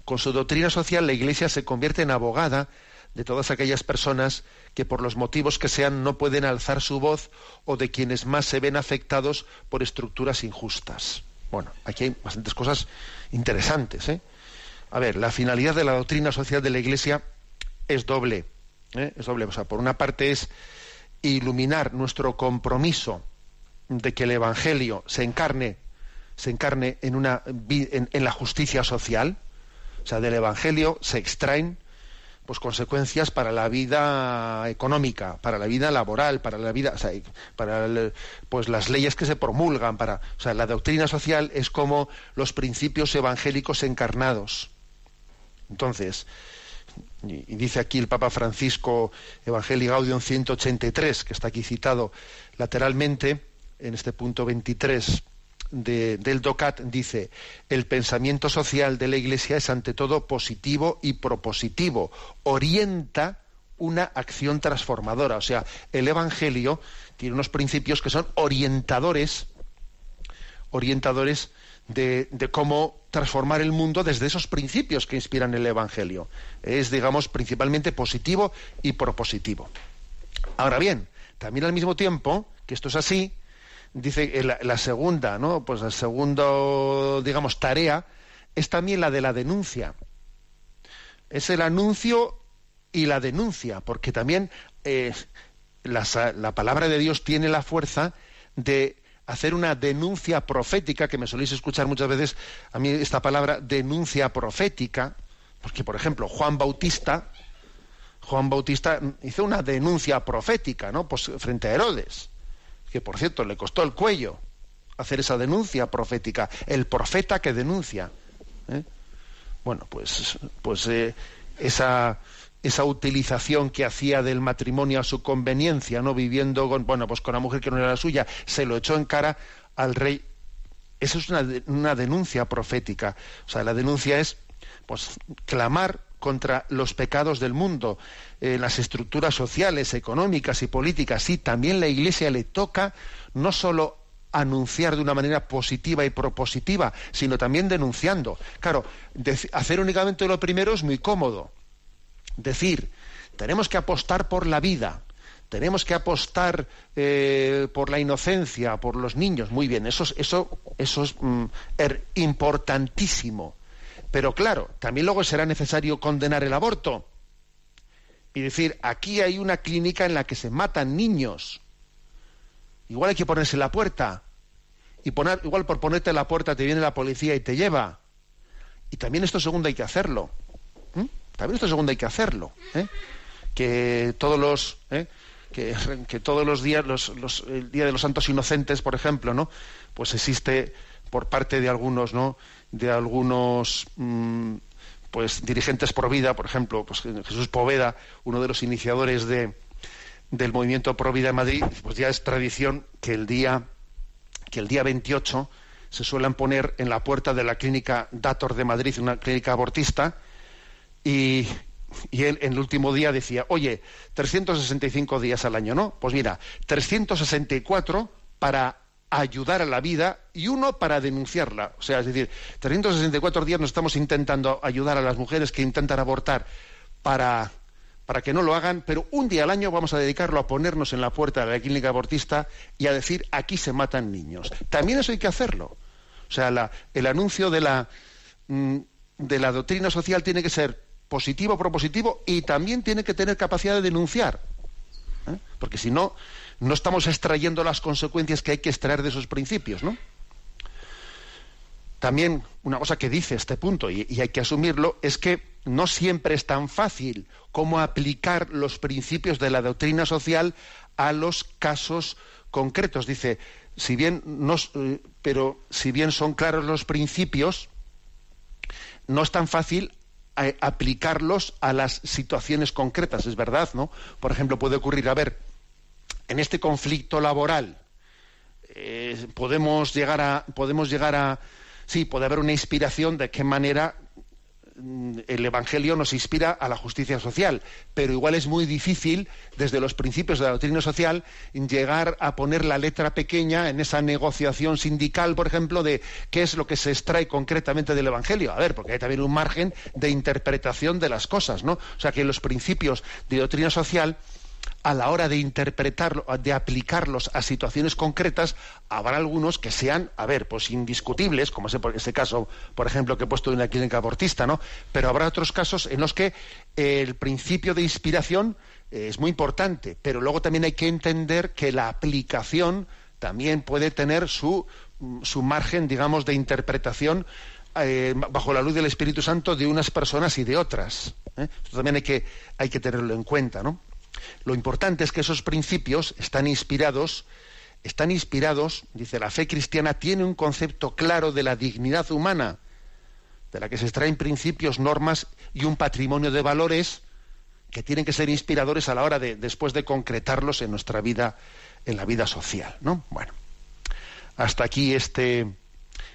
Con su doctrina social la Iglesia se convierte en abogada de todas aquellas personas que por los motivos que sean no pueden alzar su voz o de quienes más se ven afectados por estructuras injustas. Bueno, aquí hay bastantes cosas interesantes. ¿eh? A ver, la finalidad de la doctrina social de la Iglesia es doble. ¿eh? Es doble. O sea, por una parte es iluminar nuestro compromiso de que el Evangelio se encarne, se encarne en, una, en, la justicia social, o sea, del Evangelio se extraen pues consecuencias para la vida económica, para la vida laboral, para la vida, o sea, para pues las leyes que se promulgan, para, o sea, la doctrina social es como los principios evangélicos encarnados. Entonces, y, dice aquí el Papa Francisco, Evangelii Gaudium 183, que está aquí citado lateralmente, en este punto 23 del DOCAT, dice, el pensamiento social de la Iglesia es ante todo positivo y propositivo, orienta una acción transformadora. O sea, el Evangelio tiene unos principios que son orientadores, orientadores de, cómo transformar el mundo desde esos principios que inspiran el Evangelio. Es, digamos, principalmente positivo y propositivo. Ahora bien, también al mismo tiempo que esto es así, dice la, la segunda, ¿no? Pues la segunda, digamos, tarea es también la de la denuncia. Es el anuncio y la denuncia, porque también eh, la palabra de Dios tiene la fuerza de hacer una denuncia profética, que me soléis escuchar muchas veces, a mí esta palabra denuncia profética, porque por ejemplo Juan Bautista, Juan Bautista hizo una denuncia profética, ¿no? Pues frente a Herodes, que por cierto le costó el cuello hacer esa denuncia profética, el profeta que denuncia. ¿eh? Bueno, pues, pues eh, esa esa utilización que hacía del matrimonio a su conveniencia, no viviendo con, bueno, pues con una mujer que no era la suya, se lo echó en cara al rey. Eso es una, denuncia profética. O sea, la denuncia es pues clamar contra los pecados del mundo, eh, las estructuras sociales, económicas y políticas. Y también la Iglesia le toca no solo anunciar de una manera positiva y propositiva, sino también denunciando. Claro, hacer únicamente lo primero es muy cómodo decir, tenemos que apostar por la vida, tenemos que apostar eh, por la inocencia, por los niños, muy bien, eso, eso, eso es mm, er, importantísimo. Pero claro, también luego será necesario condenar el aborto y decir, aquí hay una clínica en la que se matan niños. Igual hay que ponerse la puerta. Y igual por ponerte la puerta te viene la policía y te lleva. Y también esto segundo hay que hacerlo. También esto segundo hay que hacerlo. ¿eh? Que todos los ¿eh? que, todos los días, los, los- el día de los Santos Inocentes, por ejemplo, ¿no? Pues existe por parte de algunos, ¿no? De algunos mm, pues dirigentes pro vida, por ejemplo, pues Jesús Poveda, uno de los iniciadores de, del movimiento pro vida en Madrid, pues ya es tradición que el día que el día 28 se suelen poner en la puerta de la clínica Dator de Madrid, una clínica abortista, y, él en el último día decía, oye, 365 días al año, ¿no? Pues mira, 364 para ayudar a la vida y uno para denunciarla. O sea, es decir, 364 días nos estamos intentando ayudar a las mujeres que intentan abortar para, para que no lo hagan, pero un día al año vamos a dedicarlo a ponernos en la puerta de la clínica abortista y a decir, aquí se matan niños. También eso hay que hacerlo. O sea, la- el anuncio de la, mm, de la doctrina social tiene que ser positivo, propositivo y también tiene que tener capacidad de denunciar. ¿eh? Porque si no, no estamos extrayendo las consecuencias que hay que extraer de esos principios, ¿no? También una cosa que dice este punto, y, y hay que asumirlo, es que no siempre es tan fácil como aplicar los principios de la doctrina social a los casos concretos. Dice, si bien no, eh, pero si bien son claros los principios, no es tan fácil aplicarlos a las situaciones concretas, es verdad, ¿no? Por ejemplo, puede ocurrir, a ver, en este conflicto laboral eh, podemos llegar a podemos llegar a sí puede haber una inspiración de qué manera el evangelio nos inspira a la justicia social pero igual es muy difícil desde los principios de la doctrina social llegar a poner la letra pequeña en esa negociación sindical por ejemplo de qué es lo que se extrae concretamente del evangelio. A ver porque hay también un margen de interpretación de las cosas no o sea que los principios de doctrina social a la hora de interpretarlo, de aplicarlos a situaciones concretas, habrá algunos que sean, a ver, pues indiscutibles, como ese, ese caso, por ejemplo, que he puesto en una clínica abortista, ¿no? Pero habrá otros casos en los que el principio de inspiración eh, es muy importante, pero luego también hay que entender que la aplicación también puede tener su, mm, su margen, digamos, de interpretación eh, bajo la luz del Espíritu Santo de unas personas y de otras. ¿eh? Esto también hay que, hay que tenerlo en cuenta, ¿no? Lo importante es que esos principios están inspirados, están inspirados, dice, la fe cristiana tiene un concepto claro de la dignidad humana, de la que se extraen principios, normas y un patrimonio de valores que tienen que ser inspiradores a la hora de después de concretarlos en nuestra vida, en la vida social, ¿no? Bueno, hasta aquí este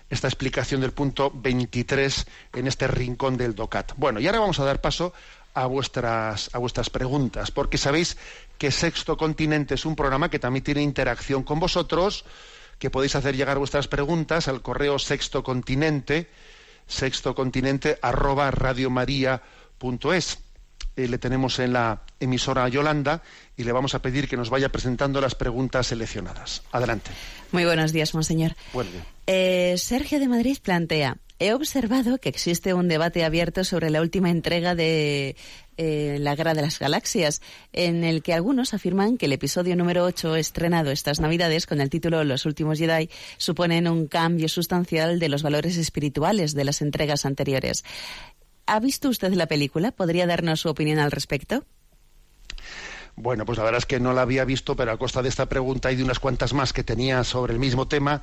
esta explicación del punto 23 en este rincón del DOCAT. Bueno, y ahora vamos a dar paso a vuestras, a vuestras preguntas, porque sabéis que Sexto Continente es un programa que también tiene interacción con vosotros, que podéis hacer llegar vuestras preguntas al correo Sexto Continente, sextocontinente arroba radiomaria.es. Eh, le tenemos en la emisora Yolanda y le vamos a pedir que nos vaya presentando las preguntas seleccionadas. Adelante. Muy buenos días, monseñor. Vuelve. Eh, Sergio de Madrid plantea, he observado que existe un debate abierto sobre la última entrega de eh, La Guerra de las Galaxias, en el que algunos afirman que el episodio número 8, estrenado estas Navidades con el título Los Últimos Jedi, suponen un cambio sustancial de los valores espirituales de las entregas anteriores. ¿Ha visto usted la película? ¿Podría darnos su opinión al respecto? Bueno, pues la verdad es que no la había visto, pero a costa de esta pregunta y de unas cuantas más que tenía sobre el mismo tema,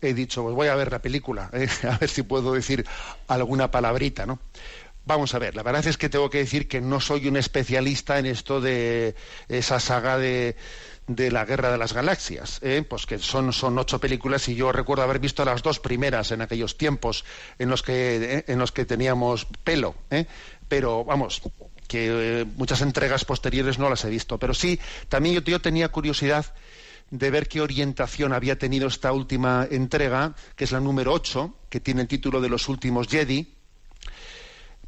he dicho, pues voy a ver la película, ¿eh? a ver si puedo decir alguna palabrita, ¿no? Vamos a ver, la verdad es que tengo que decir que no soy un especialista en esto de esa saga de, de la Guerra de las Galaxias, ¿eh? pues que son, ocho películas y yo recuerdo haber visto las dos primeras en aquellos tiempos en los que, ¿eh? en los que teníamos pelo, ¿eh? pero vamos, que eh, muchas entregas posteriores no las he visto, pero sí, también yo, yo tenía curiosidad de ver qué orientación había tenido esta última entrega, que es la número 8, que tiene el título de Los últimos Jedi,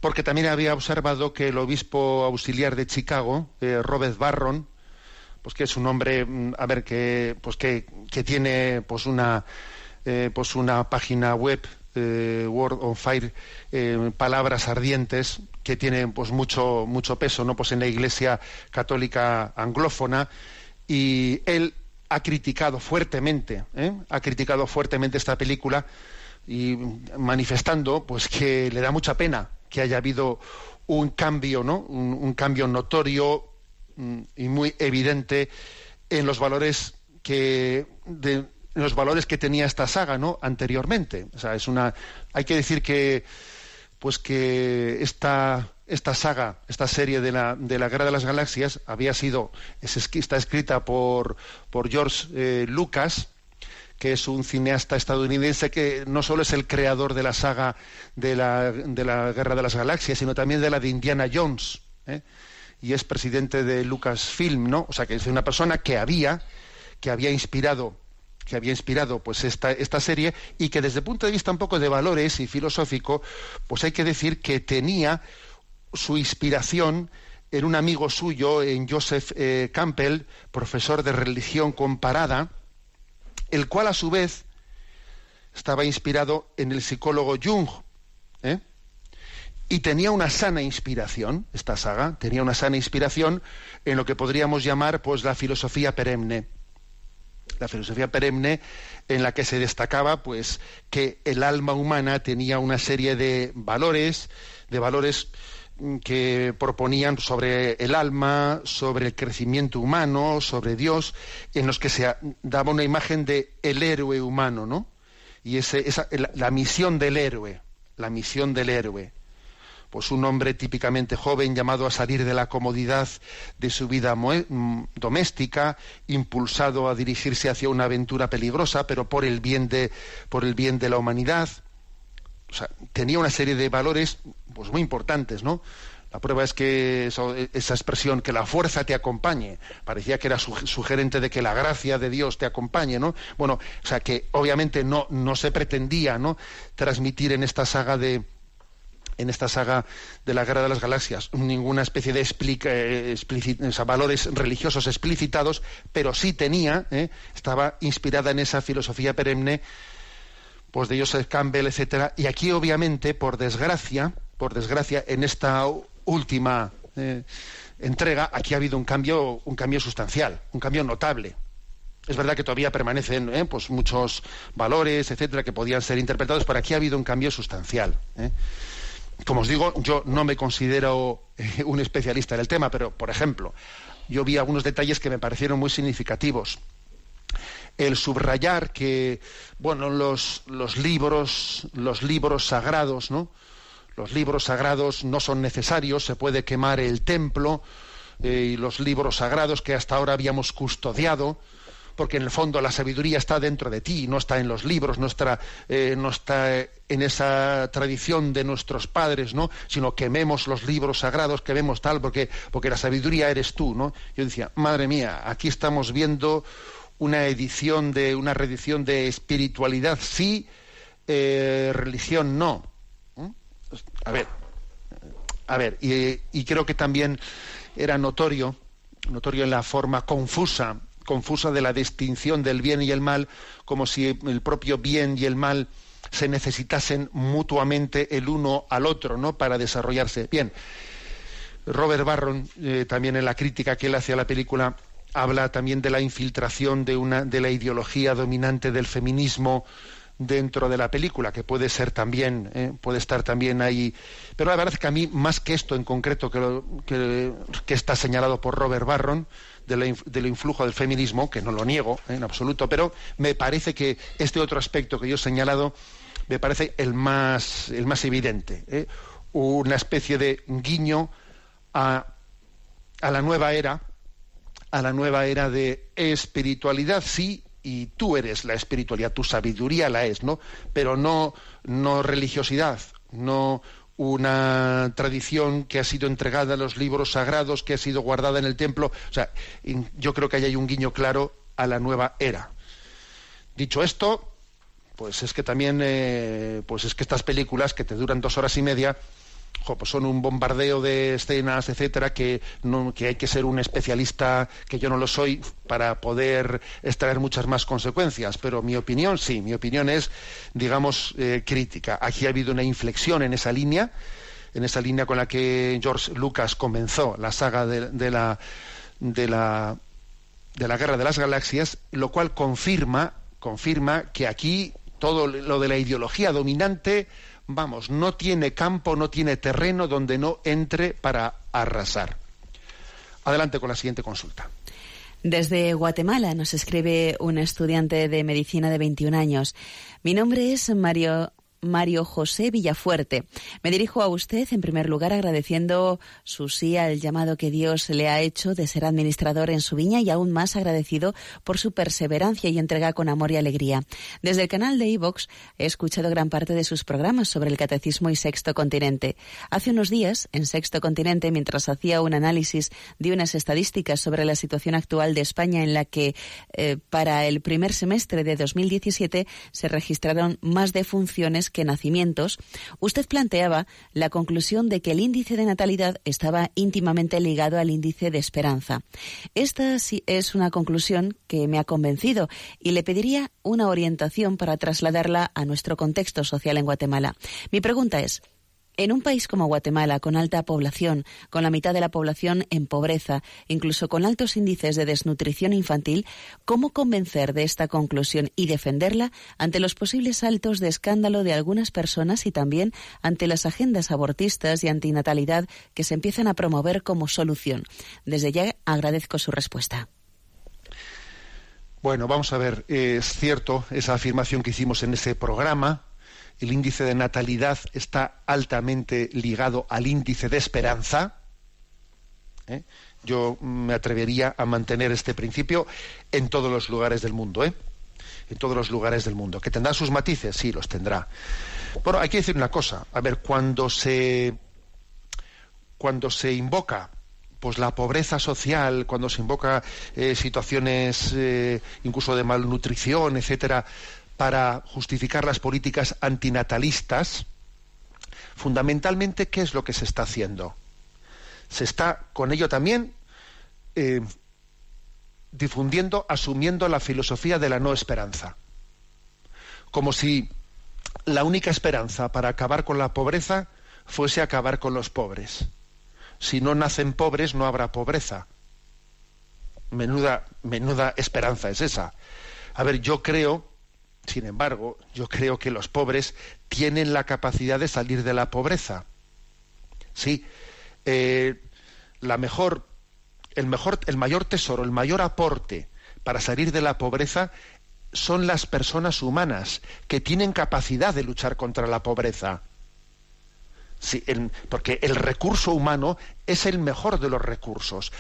porque también había observado que el obispo auxiliar de Chicago, eh, Robert Barron, pues que es un hombre, mm, a ver, que pues que, tiene pues una eh, pues una página web eh, Word on Fire, eh, palabras ardientes, que tiene pues mucho mucho peso, no pues en la Iglesia católica anglófona. Y él ha criticado fuertemente, ha criticado fuertemente esta película y manifestando pues que le da mucha pena que haya habido un cambio, ¿no? Un, cambio notorio mm, y muy evidente en los valores que de, los valores que tenía esta saga, ¿no? Anteriormente. O sea, es una hay que decir que pues que esta esta saga, esta serie de la, de la Guerra de las Galaxias había sido, es, está escrita por, por George eh, Lucas, que es un cineasta estadounidense que no solo es el creador de la saga de la, de la Guerra de las Galaxias, sino también de la de Indiana Jones. ¿eh? Y es presidente de Lucasfilm, ¿no? O sea, que es una persona que había, que había inspirado que había inspirado pues esta, esta serie y que desde el punto de vista un poco de valores y filosófico, pues hay que decir que tenía su inspiración en un amigo suyo, en Joseph eh, Campbell, profesor de religión comparada, el cual a su vez estaba inspirado en el psicólogo Jung. ¿eh? Y tenía una sana inspiración, esta saga, tenía una sana inspiración en lo que podríamos llamar pues la filosofía perenne. La filosofía perenne en la que se destacaba pues que el alma humana tenía una serie de valores, de valores que proponían sobre el alma, sobre el crecimiento humano, sobre Dios, en los que se daba una imagen de el héroe humano, ¿no? Y ese, esa, la, misión del héroe, la misión del héroe. Pues un hombre típicamente joven llamado a salir de la comodidad de su vida mm, doméstica, impulsado a dirigirse hacia una aventura peligrosa, pero por el bien de, por el bien de la humanidad. O sea, tenía una serie de valores pues muy importantes, ¿no? La prueba es que esa expresión, que la fuerza te acompañe, parecía que era sugerente de que la gracia de Dios te acompañe, ¿no? Bueno, o sea, que obviamente no, no se pretendía, ¿no? Transmitir en esta saga de, en esta saga de la Guerra de las Galaxias ninguna especie de explica, eh, valores religiosos explicitados, pero sí tenía, ¿eh? estaba inspirada en esa filosofía perenne, pues de Joseph Campbell, etcétera. Y aquí, obviamente, por desgracia, por desgracia, en esta última eh, entrega, aquí ha habido un cambio, un cambio sustancial, un cambio notable. Es verdad que todavía permanecen eh, pues muchos valores, etcétera, que podían ser interpretados, pero aquí ha habido un cambio sustancial. eh. Como os digo, yo no me considero un especialista en el tema, pero, por ejemplo, yo vi algunos detalles que me parecieron muy significativos. El subrayar que, bueno, los, los libros, los libros sagrados, ¿no? los libros sagrados no son necesarios, se puede quemar el templo eh, y los libros sagrados que hasta ahora habíamos custodiado, porque en el fondo la sabiduría está dentro de ti, no está en los libros, no está, eh, en esa tradición de nuestros padres, ¿no? sino quememos los libros sagrados, quememos tal, porque, porque la sabiduría eres tú. ¿no? Yo decía, madre mía, aquí estamos viendo una edición de, una reedición de espiritualidad sí, eh, religión no a ver, a ver, y, y, creo que también era notorio, notorio en la forma confusa, confusa de la distinción del bien y el mal, como si el propio bien y el mal se necesitasen mutuamente el uno al otro, ¿no? Para desarrollarse. Bien, Robert Barron, eh, también en la crítica que él hace a la película, habla también de la infiltración de una de la ideología dominante del feminismo dentro de la película, que puede ser también, eh, puede estar también ahí. Pero la verdad es que a mí, más que esto en concreto que, lo, que, está señalado por Robert Barron, de la, del influjo del feminismo, que no lo niego eh, en absoluto, pero me parece que este otro aspecto que yo he señalado me parece el más, el más evidente. Eh, una especie de guiño a, a la nueva era, a la nueva era de espiritualidad, sí, y tú eres la espiritualidad, tu sabiduría la es, ¿no? Pero no, no religiosidad, no una tradición que ha sido entregada a los libros sagrados, que ha sido guardada en el templo. O sea, yo creo que ahí hay un guiño claro a la nueva era. Dicho esto, pues es que también, eh, pues es que estas películas que te duran dos horas y media, pues son un bombardeo de escenas, etcétera, que, no, que hay que ser un especialista, que yo no lo soy, para poder extraer muchas más consecuencias. Pero mi opinión, sí, mi opinión es, digamos, eh, crítica. Aquí ha habido una inflexión en esa línea, en esa línea con la que George Lucas comenzó la saga de, de la, de la de la Guerra de las Galaxias, lo cual confirma, confirma que aquí todo lo de la ideología dominante, vamos, no tiene campo, no tiene terreno donde no entre para arrasar. Adelante con la siguiente consulta. Desde Guatemala nos escribe un estudiante de medicina de 21 años. Mi nombre es Mario Mario José Villafuerte. Me dirijo a usted en primer lugar agradeciendo su sí al llamado que Dios le ha hecho de ser administrador en su viña y aún más agradecido por su perseverancia y entrega con amor y alegría. Desde el canal de iVox he escuchado gran parte de sus programas sobre el catecismo y sexto continente. Hace unos días, en sexto continente, mientras hacía un análisis de unas estadísticas sobre la situación actual de España en la que eh, para el primer semestre de 2017 se registraron más defunciones que nacimientos, usted planteaba la conclusión de que el índice de natalidad estaba íntimamente ligado al índice de esperanza. Esta es una conclusión que me ha convencido y le pediría una orientación para trasladarla a nuestro contexto social en Guatemala. Mi pregunta es, en un país como Guatemala, con alta población, con la mitad de la población en pobreza, incluso con altos índices de desnutrición infantil, ¿cómo convencer de esta conclusión y defenderla ante los posibles saltos de escándalo de algunas personas y también ante las agendas abortistas y antinatalidad que se empiezan a promover como solución? Desde ya agradezco su respuesta. Bueno, vamos a ver, es cierto esa afirmación que hicimos en ese programa, el índice de natalidad está altamente ligado al índice de esperanza, ¿eh? yo me atrevería a mantener este principio en todos los lugares del mundo, ¿eh? en todos los lugares del mundo. ¿Que tendrá sus matices? Sí, los tendrá. Bueno, hay que decir una cosa. A ver, cuando se cuando se invoca pues la pobreza social, cuando se invoca eh, situaciones eh, incluso de malnutrición, etcétera, para justificar las políticas antinatalistas, fundamentalmente, ¿qué es lo que se está haciendo? Se está con ello también eh, difundiendo, asumiendo la filosofía de la no esperanza. Como si la única esperanza para acabar con la pobreza fuese acabar con los pobres. Si no nacen pobres, no habrá pobreza. Menuda, menuda esperanza es esa. A ver, yo creo sin embargo, yo creo que los pobres tienen la capacidad de salir de la pobreza. Sí, eh, la mejor, el mejor, el mayor tesoro, el mayor aporte para salir de la pobreza son las personas humanas que tienen capacidad de luchar contra la pobreza. Sí, porque el recurso humano es el mejor de los recursos.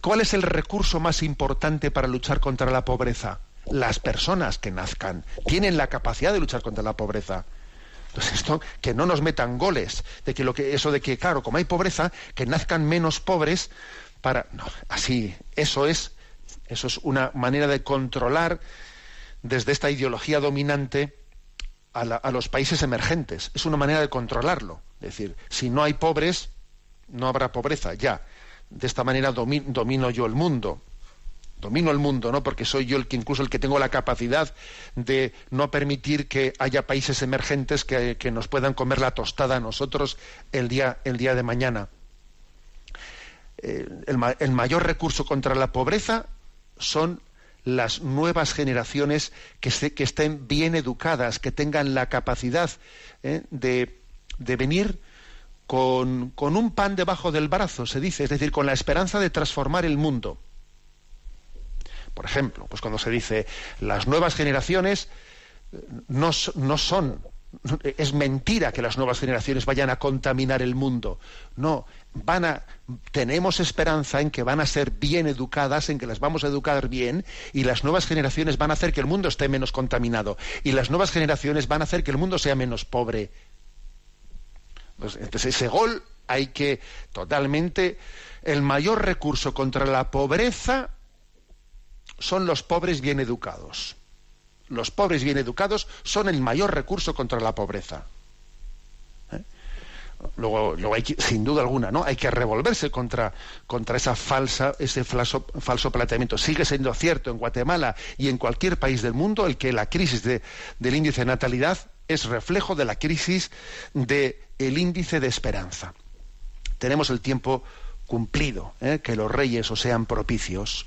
¿Cuál es el recurso más importante para luchar contra la pobreza? Las personas que nazcan tienen la capacidad de luchar contra la pobreza. Entonces esto, que no nos metan goles, de que lo que, eso de que, claro, como hay pobreza, que nazcan menos pobres para. No, así, eso es, eso es una manera de controlar desde esta ideología dominante a, a los países emergentes. Es una manera de controlarlo. Es decir, si no hay pobres, no habrá pobreza, ya. De esta manera domino yo el mundo domino el mundo, ¿no? Porque soy yo el que incluso el que tengo la capacidad de no permitir que haya países emergentes que, nos puedan comer la tostada a nosotros el día, el día de mañana. El, mayor recurso contra la pobreza son las nuevas generaciones que, que estén bien educadas, que tengan la capacidad ¿eh? de, de, venir con, con un pan debajo del brazo, se dice, es decir, con la esperanza de transformar el mundo. Por ejemplo, pues cuando se dice las nuevas generaciones no, no son es mentira que las nuevas generaciones vayan a contaminar el mundo. No, van a tenemos esperanza en que van a ser bien educadas, en que las vamos a educar bien y las nuevas generaciones van a hacer que el mundo esté menos contaminado y las nuevas generaciones van a hacer que el mundo sea menos pobre. Pues, entonces ese gol hay que totalmente el mayor recurso contra la pobreza son los pobres bien educados. Los pobres bien educados son el mayor recurso contra la pobreza. ¿Eh? Luego, hay que, sin duda alguna, ¿no? Hay que revolverse contra, contra esa falsa, ese falso, falso, planteamiento. Sigue siendo cierto en Guatemala y en cualquier país del mundo el que la crisis del índice de natalidad es reflejo de la crisis del índice de esperanza. Tenemos el tiempo cumplido, ¿eh? que los reyes os sean propicios